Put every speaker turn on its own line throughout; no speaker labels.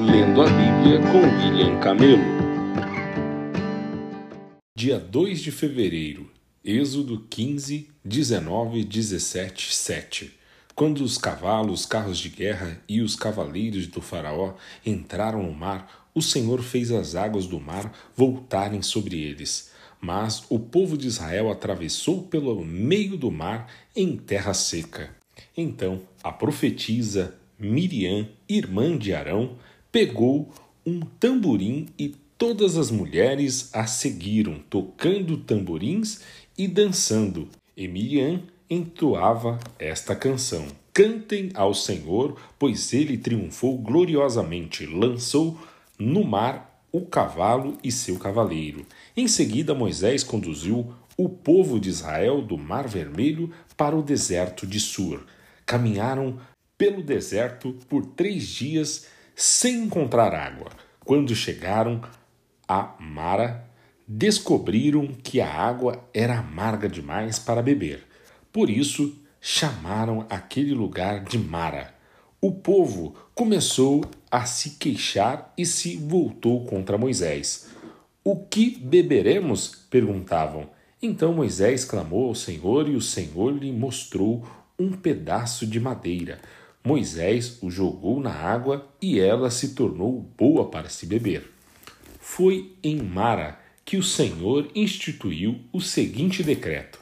Lendo a Bíblia com William Camelo. Dia 2 de fevereiro, Êxodo 15, 19, 17, 7. Quando os cavalos, carros de guerra e os cavaleiros do Faraó entraram no mar, o Senhor fez as águas do mar voltarem sobre eles. Mas o povo de Israel atravessou pelo meio do mar em terra seca. Então a profetisa Miriam, irmã de Arão, pegou um tamborim e todas as mulheres a seguiram, tocando tamborins e dançando. E Miriam entoava esta canção: Cantem ao Senhor, pois ele triunfou gloriosamente, lançou no mar o cavalo e seu cavaleiro. Em seguida, Moisés conduziu o povo de Israel do Mar Vermelho para o deserto de Sur. Caminharam pelo deserto por três dias sem encontrar água. Quando chegaram a Mara, descobriram que a água era amarga demais para beber. Por isso, chamaram aquele lugar de Mara. O povo começou a se queixar e se voltou contra Moisés. O que beberemos? perguntavam. Então Moisés clamou ao Senhor e o Senhor lhe mostrou um pedaço de madeira. Moisés o jogou na água e ela se tornou boa para se beber. Foi em Mara que o Senhor instituiu o seguinte decreto: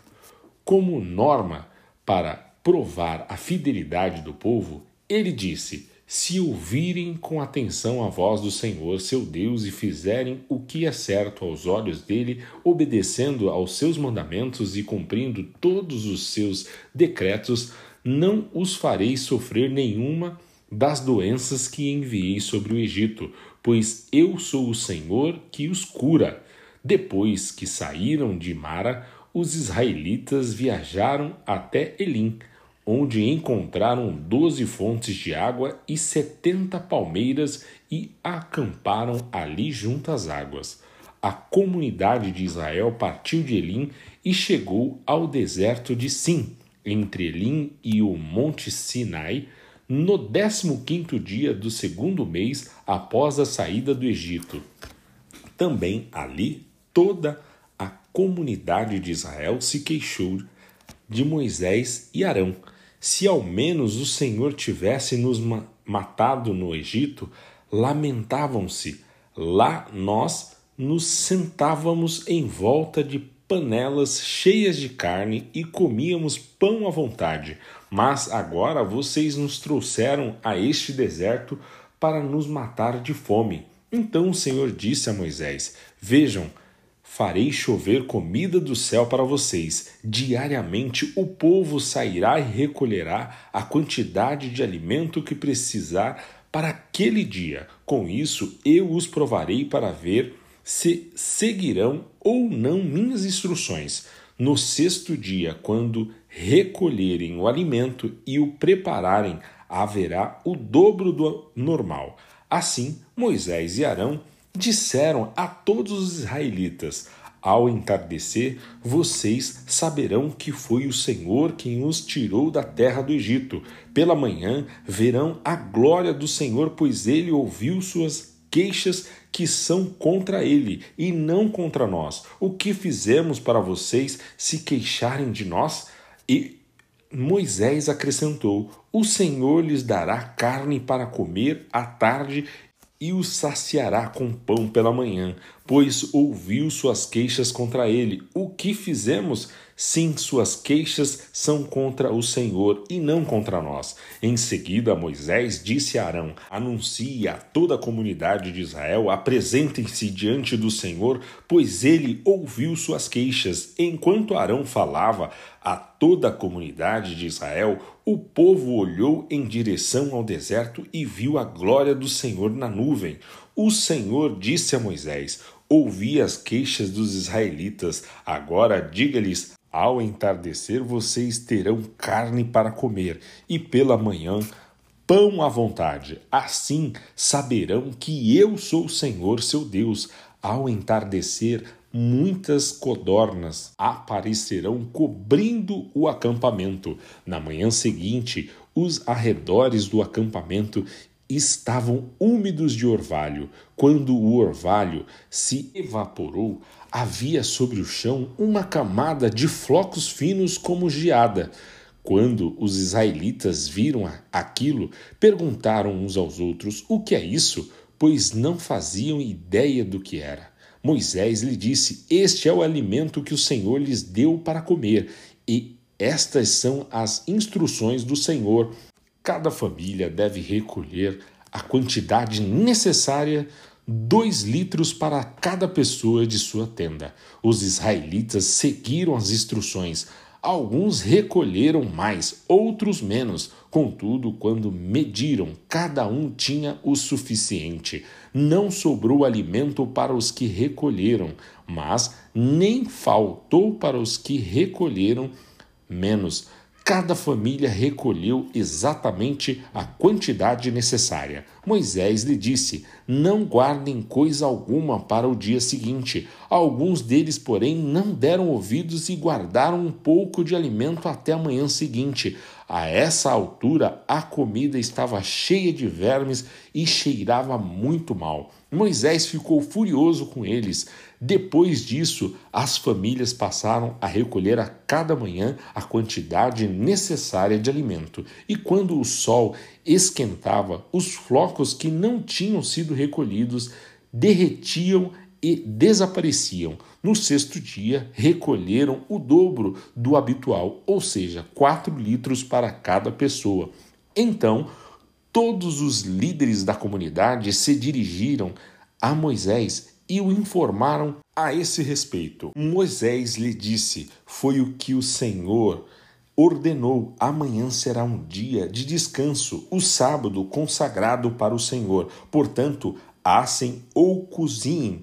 como norma para provar a fidelidade do povo, ele disse: Se ouvirem com atenção a voz do Senhor, seu Deus, e fizerem o que é certo aos olhos dele, obedecendo aos seus mandamentos e cumprindo todos os seus decretos, não os farei sofrer nenhuma das doenças que enviei sobre o Egito, pois eu sou o Senhor que os cura. Depois que saíram de Mara, os israelitas viajaram até Elim, onde encontraram doze fontes de água e setenta palmeiras e acamparam ali junto às águas. A comunidade de Israel partiu de Elim e chegou ao deserto de Sim entre Elim e o Monte Sinai, no 15 dia do segundo mês após a saída do Egito. Também ali toda a comunidade de Israel se queixou de Moisés e Arão. Se ao menos o Senhor tivesse nos matado no Egito, lamentavam-se. Lá nós nos sentávamos em volta de panelas cheias de carne e comíamos pão à vontade. Mas agora vocês nos trouxeram a este deserto para nos matar de fome. Então o Senhor disse a Moisés: Vejam, farei chover comida do céu para vocês. Diariamente o povo sairá e recolherá a quantidade de alimento que precisar para aquele dia. Com isso eu os provarei para ver se seguirão ou não minhas instruções. No sexto dia, quando recolherem o alimento e o prepararem, haverá o dobro do normal. Assim, Moisés e Arão disseram a todos os israelitas: Ao entardecer, vocês saberão que foi o Senhor quem os tirou da terra do Egito. Pela manhã verão a glória do Senhor, pois ele ouviu suas queixas que são contra ele e não contra nós. O que fizemos para vocês se queixarem de nós? E Moisés acrescentou: O Senhor lhes dará carne para comer à tarde e os saciará com pão pela manhã, pois ouviu suas queixas contra ele. O que fizemos? Sim, suas queixas são contra o Senhor e não contra nós. Em seguida, Moisés disse a Arão: Anuncie a toda a comunidade de Israel, apresentem-se diante do Senhor, pois ele ouviu suas queixas. Enquanto Arão falava a toda a comunidade de Israel, o povo olhou em direção ao deserto e viu a glória do Senhor na nuvem. O Senhor disse a Moisés: Ouvi as queixas dos israelitas, agora diga-lhes: ao entardecer vocês terão carne para comer, e pela manhã pão à vontade. Assim saberão que eu sou o Senhor seu Deus. Ao entardecer, muitas codornas aparecerão cobrindo o acampamento. Na manhã seguinte, os arredores do acampamento estavam úmidos de orvalho. Quando o orvalho se evaporou, havia sobre o chão uma camada de flocos finos como geada. Quando os israelitas viram aquilo, perguntaram uns aos outros: O que é isso? Pois não faziam ideia do que era. Moisés lhe disse: Este é o alimento que o Senhor lhes deu para comer, e estas são as instruções do Senhor. Cada família deve recolher a quantidade necessária dois litros para cada pessoa de sua tenda. Os israelitas seguiram as instruções. Alguns recolheram mais, outros menos. Contudo, quando mediram, cada um tinha o suficiente. Não sobrou alimento para os que recolheram, mas nem faltou para os que recolheram menos cada família recolheu exatamente a quantidade necessária. Moisés lhe disse: Não guardem coisa alguma para o dia seguinte. Alguns deles, porém, não deram ouvidos e guardaram um pouco de alimento até a manhã seguinte. A essa altura, a comida estava cheia de vermes e cheirava muito mal. Moisés ficou furioso com eles. Depois disso, as famílias passaram a recolher a cada manhã a quantidade necessária de alimento. E quando o sol esquentava, os flocos que não tinham sido recolhidos derretiam e desapareciam. No sexto dia, recolheram o dobro do habitual, ou seja, 4 litros para cada pessoa. Então, todos os líderes da comunidade se dirigiram a Moisés e o informaram a esse respeito. Moisés lhe disse: Foi o que o Senhor ordenou: amanhã será um dia de descanso, o sábado consagrado para o Senhor. Portanto, assem ou cozinhem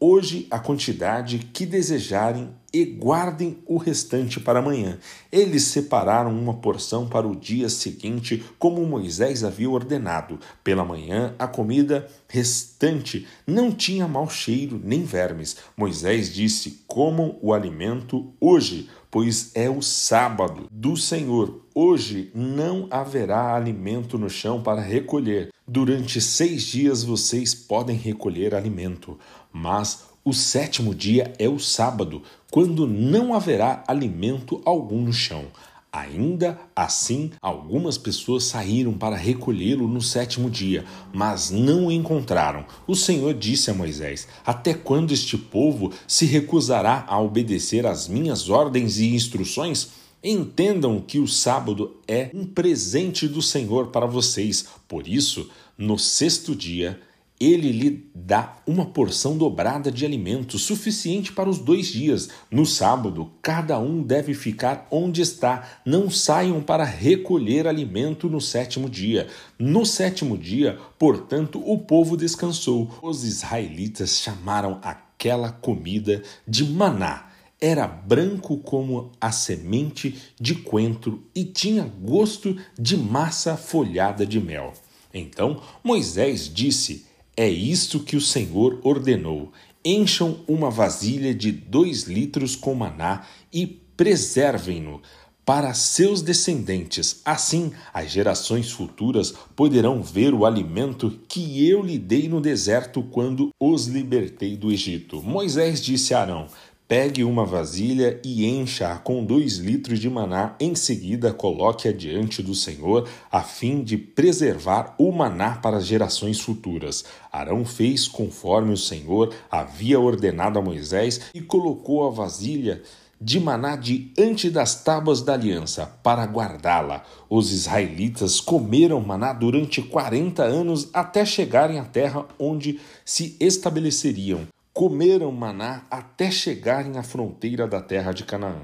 hoje a quantidade que desejarem e guardem o restante para amanhã. Eles separaram uma porção para o dia seguinte, como Moisés havia ordenado. Pela manhã, a comida restante não tinha mau cheiro nem vermes. Moisés disse: Comam o alimento hoje, pois é o sábado do Senhor. Hoje não haverá alimento no chão para recolher. Durante seis dias vocês podem recolher alimento, mas o sétimo dia é o sábado, quando não haverá alimento algum no chão. Ainda assim, algumas pessoas saíram para recolhê-lo no sétimo dia, mas não o encontraram. O Senhor disse a Moisés: Até quando este povo se recusará a obedecer às minhas ordens e instruções? Entendam que o sábado é um presente do Senhor para vocês. Por isso, no sexto dia, ele lhe dá uma porção dobrada de alimento suficiente para os dois dias. No sábado, cada um deve ficar onde está. Não saiam para recolher alimento no sétimo dia. No sétimo dia, portanto, o povo descansou. Os israelitas chamaram aquela comida de maná era branco como a semente de coentro e tinha gosto de massa folhada de mel. Então Moisés disse: É isto que o Senhor ordenou: encham uma vasilha de dois litros com maná e preservem-no para seus descendentes. Assim, as gerações futuras poderão ver o alimento que eu lhe dei no deserto quando os libertei do Egito. Moisés disse a Arão: Pegue uma vasilha e encha-a com dois litros de maná. Em seguida, coloque-a diante do Senhor, a fim de preservar o maná para as gerações futuras. Arão fez conforme o Senhor havia ordenado a Moisés e colocou a vasilha de maná diante das tábuas da aliança para guardá-la. Os israelitas comeram maná durante quarenta anos até chegarem à terra onde se estabeleceriam comeram maná até chegarem à fronteira da terra de Canaã.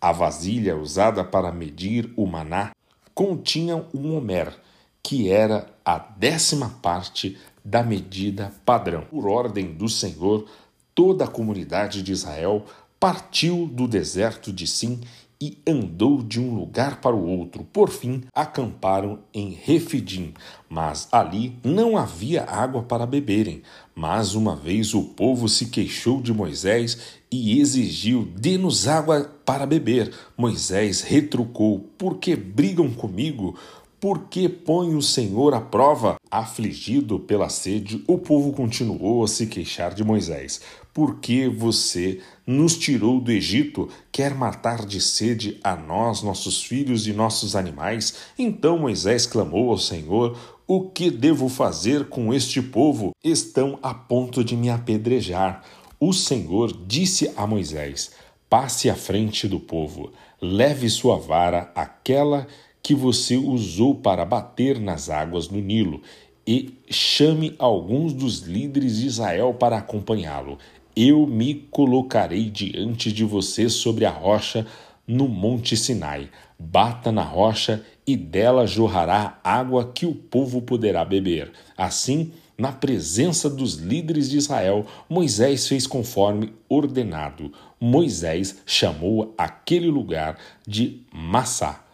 A vasilha usada para medir o maná continha um homer, que era a décima parte da medida padrão. Por ordem do Senhor, toda a comunidade de Israel partiu do deserto de Sim e andou de um lugar para o outro. Por fim, acamparam em Refidim, mas ali não havia água para beberem. Mas uma vez o povo se queixou de Moisés e exigiu: dê-nos água para beber. Moisés retrucou: por que brigam comigo? Por que põe o Senhor à prova? Afligido pela sede, o povo continuou a se queixar de Moisés. Por que você nos tirou do Egito? Quer matar de sede a nós, nossos filhos e nossos animais? Então Moisés clamou ao Senhor: O que devo fazer com este povo? Estão a ponto de me apedrejar. O Senhor disse a Moisés: Passe à frente do povo, leve sua vara, aquela que você usou para bater nas águas do Nilo, e chame alguns dos líderes de Israel para acompanhá-lo. Eu me colocarei diante de você sobre a rocha no Monte Sinai. Bata na rocha e dela jorrará água que o povo poderá beber. Assim, na presença dos líderes de Israel, Moisés fez conforme ordenado. Moisés chamou aquele lugar de Massá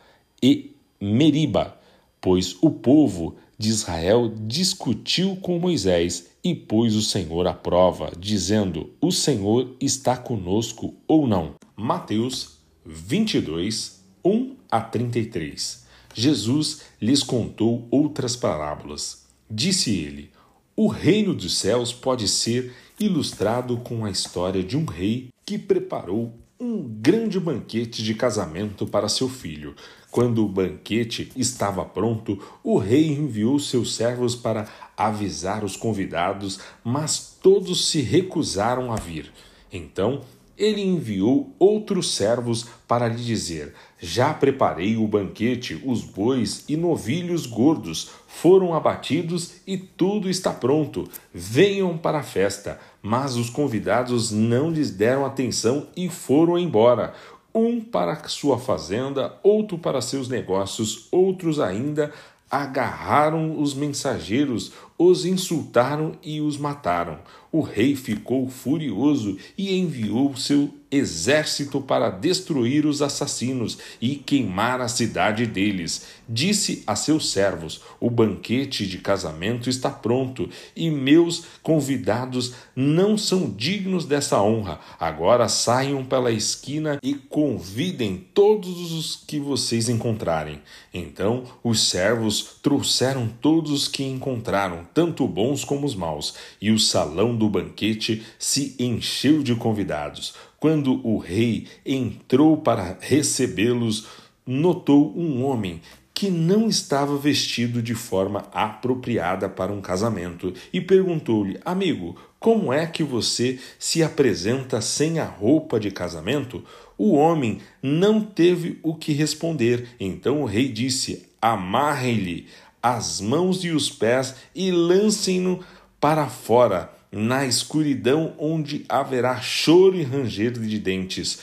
e Meriba, pois o povo de Israel discutiu com Moisés e pôs o Senhor à prova, dizendo: O Senhor está conosco ou não. Mateus 22, 1 a 33. Jesus lhes contou outras parábolas. Disse ele: o reino dos céus pode ser ilustrado com a história de um rei que preparou um grande banquete de casamento para seu filho. Quando o banquete estava pronto, o rei enviou seus servos para avisar os convidados, mas todos se recusaram a vir. Então ele enviou outros servos para lhe dizer: Já preparei o banquete, os bois e novilhos gordos foram abatidos e tudo está pronto. Venham para a festa. Mas os convidados não lhes deram atenção e foram embora. Um para sua fazenda, outro para seus negócios, outros ainda agarraram os mensageiros, os insultaram e os mataram. O rei ficou furioso e enviou seu exército para destruir os assassinos e queimar a cidade deles. Disse a seus servos: O banquete de casamento está pronto e meus convidados não são dignos dessa honra. Agora saiam pela esquina e convidem todos os que vocês encontrarem. Então os servos trouxeram todos os que encontraram, tanto bons como os maus, e o salão do banquete se encheu de convidados. Quando o rei entrou para recebê-los, notou um homem que não estava vestido de forma apropriada para um casamento e perguntou-lhe: Amigo, como é que você se apresenta sem a roupa de casamento? O homem não teve o que responder. Então o rei disse: Amarrem-lhe as mãos e os pés e lancem-no para fora na escuridão onde haverá choro e ranger de dentes,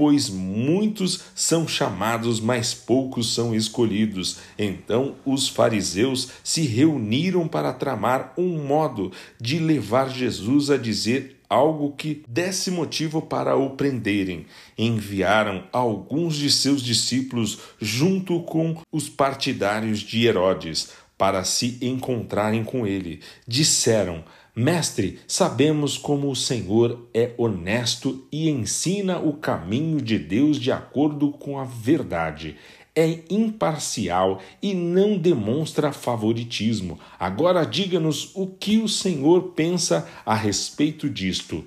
pois muitos são chamados, mas poucos são escolhidos. Então os fariseus se reuniram para tramar um modo de levar Jesus a dizer algo que desse motivo para o prenderem. Enviaram alguns de seus discípulos junto com os partidários de Herodes para se encontrarem com ele. Disseram: Mestre, sabemos como o Senhor é honesto e ensina o caminho de Deus de acordo com a verdade. É imparcial e não demonstra favoritismo. Agora diga-nos o que o Senhor pensa a respeito disto.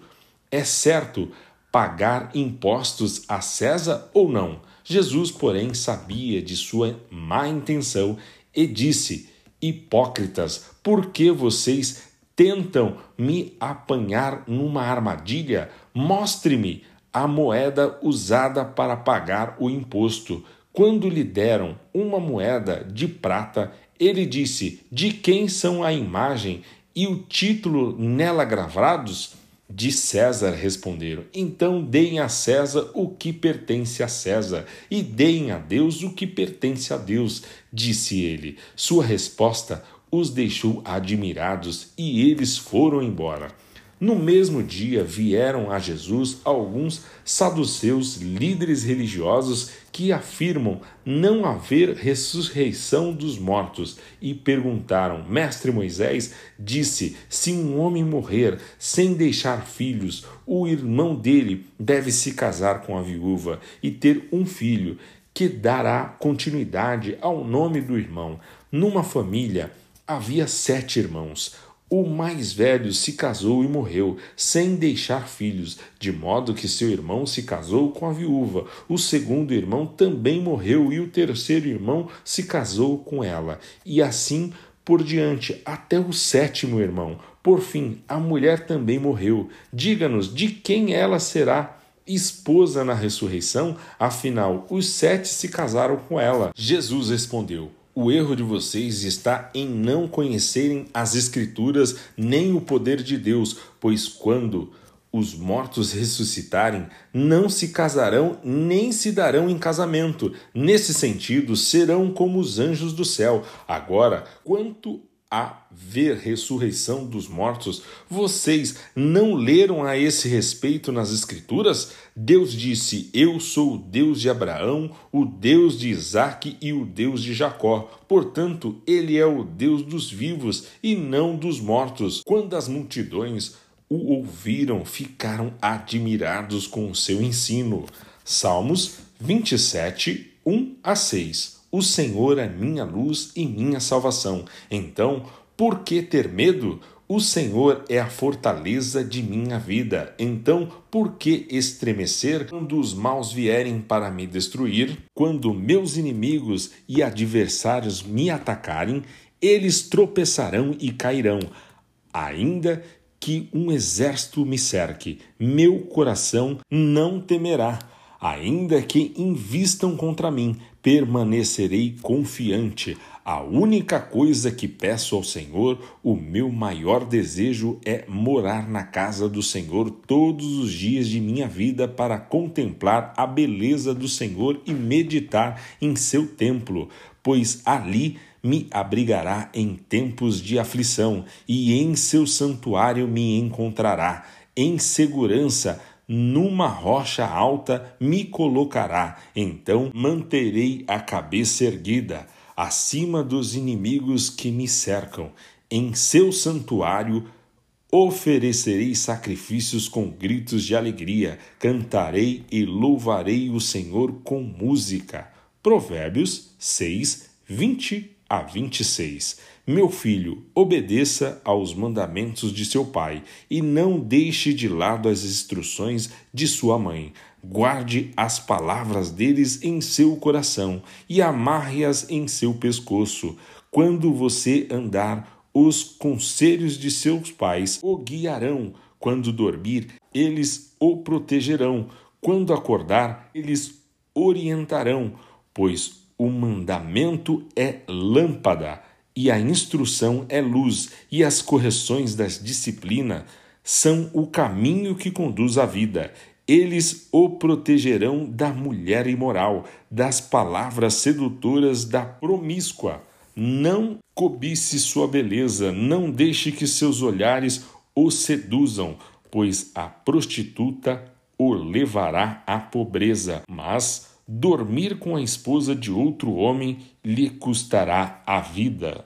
É certo pagar impostos a César ou não? Jesus, porém, sabia de sua má intenção e disse: Hipócritas, por que vocês tentam me apanhar numa armadilha, mostre-me a moeda usada para pagar o imposto. Quando lhe deram uma moeda de prata, ele disse: De quem são a imagem e o título nela gravados? De César responderam. Então deem a César o que pertence a César, e deem a Deus o que pertence a Deus, disse ele. Sua resposta os deixou admirados e eles foram embora. No mesmo dia vieram a Jesus alguns saduceus líderes religiosos que afirmam não haver ressurreição dos mortos e perguntaram: Mestre Moisés disse: se um homem morrer sem deixar filhos, o irmão dele deve se casar com a viúva e ter um filho que dará continuidade ao nome do irmão. Numa família havia sete irmãos. O mais velho se casou e morreu, sem deixar filhos, de modo que seu irmão se casou com a viúva. O segundo irmão também morreu, e o terceiro irmão se casou com ela. E assim por diante, até o sétimo irmão. Por fim, a mulher também morreu. Diga-nos de quem ela será esposa na ressurreição, afinal, os sete se casaram com ela. Jesus respondeu: o erro de vocês está em não conhecerem as Escrituras nem o poder de Deus, pois quando os mortos ressuscitarem, não se casarão nem se darão em casamento. Nesse sentido, serão como os anjos do céu. Agora, quanto haver ressurreição dos mortos, vocês não leram a esse respeito nas Escrituras? Deus disse: Eu sou o Deus de Abraão, o Deus de Isaque e o Deus de Jacó. Portanto, ele é o Deus dos vivos e não dos mortos. Quando as multidões o ouviram, ficaram admirados com o seu ensino. Salmos 27, 1 a 6. O Senhor é minha luz e minha salvação. Então, por que ter medo? O Senhor é a fortaleza de minha vida. Então, por que estremecer quando os maus vierem para me destruir? Quando meus inimigos e adversários me atacarem, eles tropeçarão e cairão. Ainda que um exército me cerque, meu coração não temerá. Ainda que invistam contra mim, permanecerei confiante. A única coisa que peço ao Senhor, o meu maior desejo é morar na casa do Senhor todos os dias de minha vida para contemplar a beleza do Senhor e meditar em seu templo, pois ali me abrigará em tempos de aflição e em seu santuário me encontrará em segurança numa rocha alta me colocará, então manterei a cabeça erguida, acima dos inimigos que me cercam. Em seu santuário oferecerei sacrifícios com gritos de alegria, cantarei e louvarei o Senhor com música. Provérbios 6, 20 a 26. Meu filho, obedeça aos mandamentos de seu pai e não deixe de lado as instruções de sua mãe. Guarde as palavras deles em seu coração e amarre-as em seu pescoço. Quando você andar, os conselhos de seus pais o guiarão. Quando dormir, eles o protegerão. Quando acordar, eles orientarão, pois o mandamento é lâmpada e a instrução é luz, e as correções das disciplinas são o caminho que conduz à vida. Eles o protegerão da mulher imoral, das palavras sedutoras da promíscua. Não cobice sua beleza, não deixe que seus olhares o seduzam, pois a prostituta o levará à pobreza, mas dormir com a esposa de outro homem lhe custará a vida.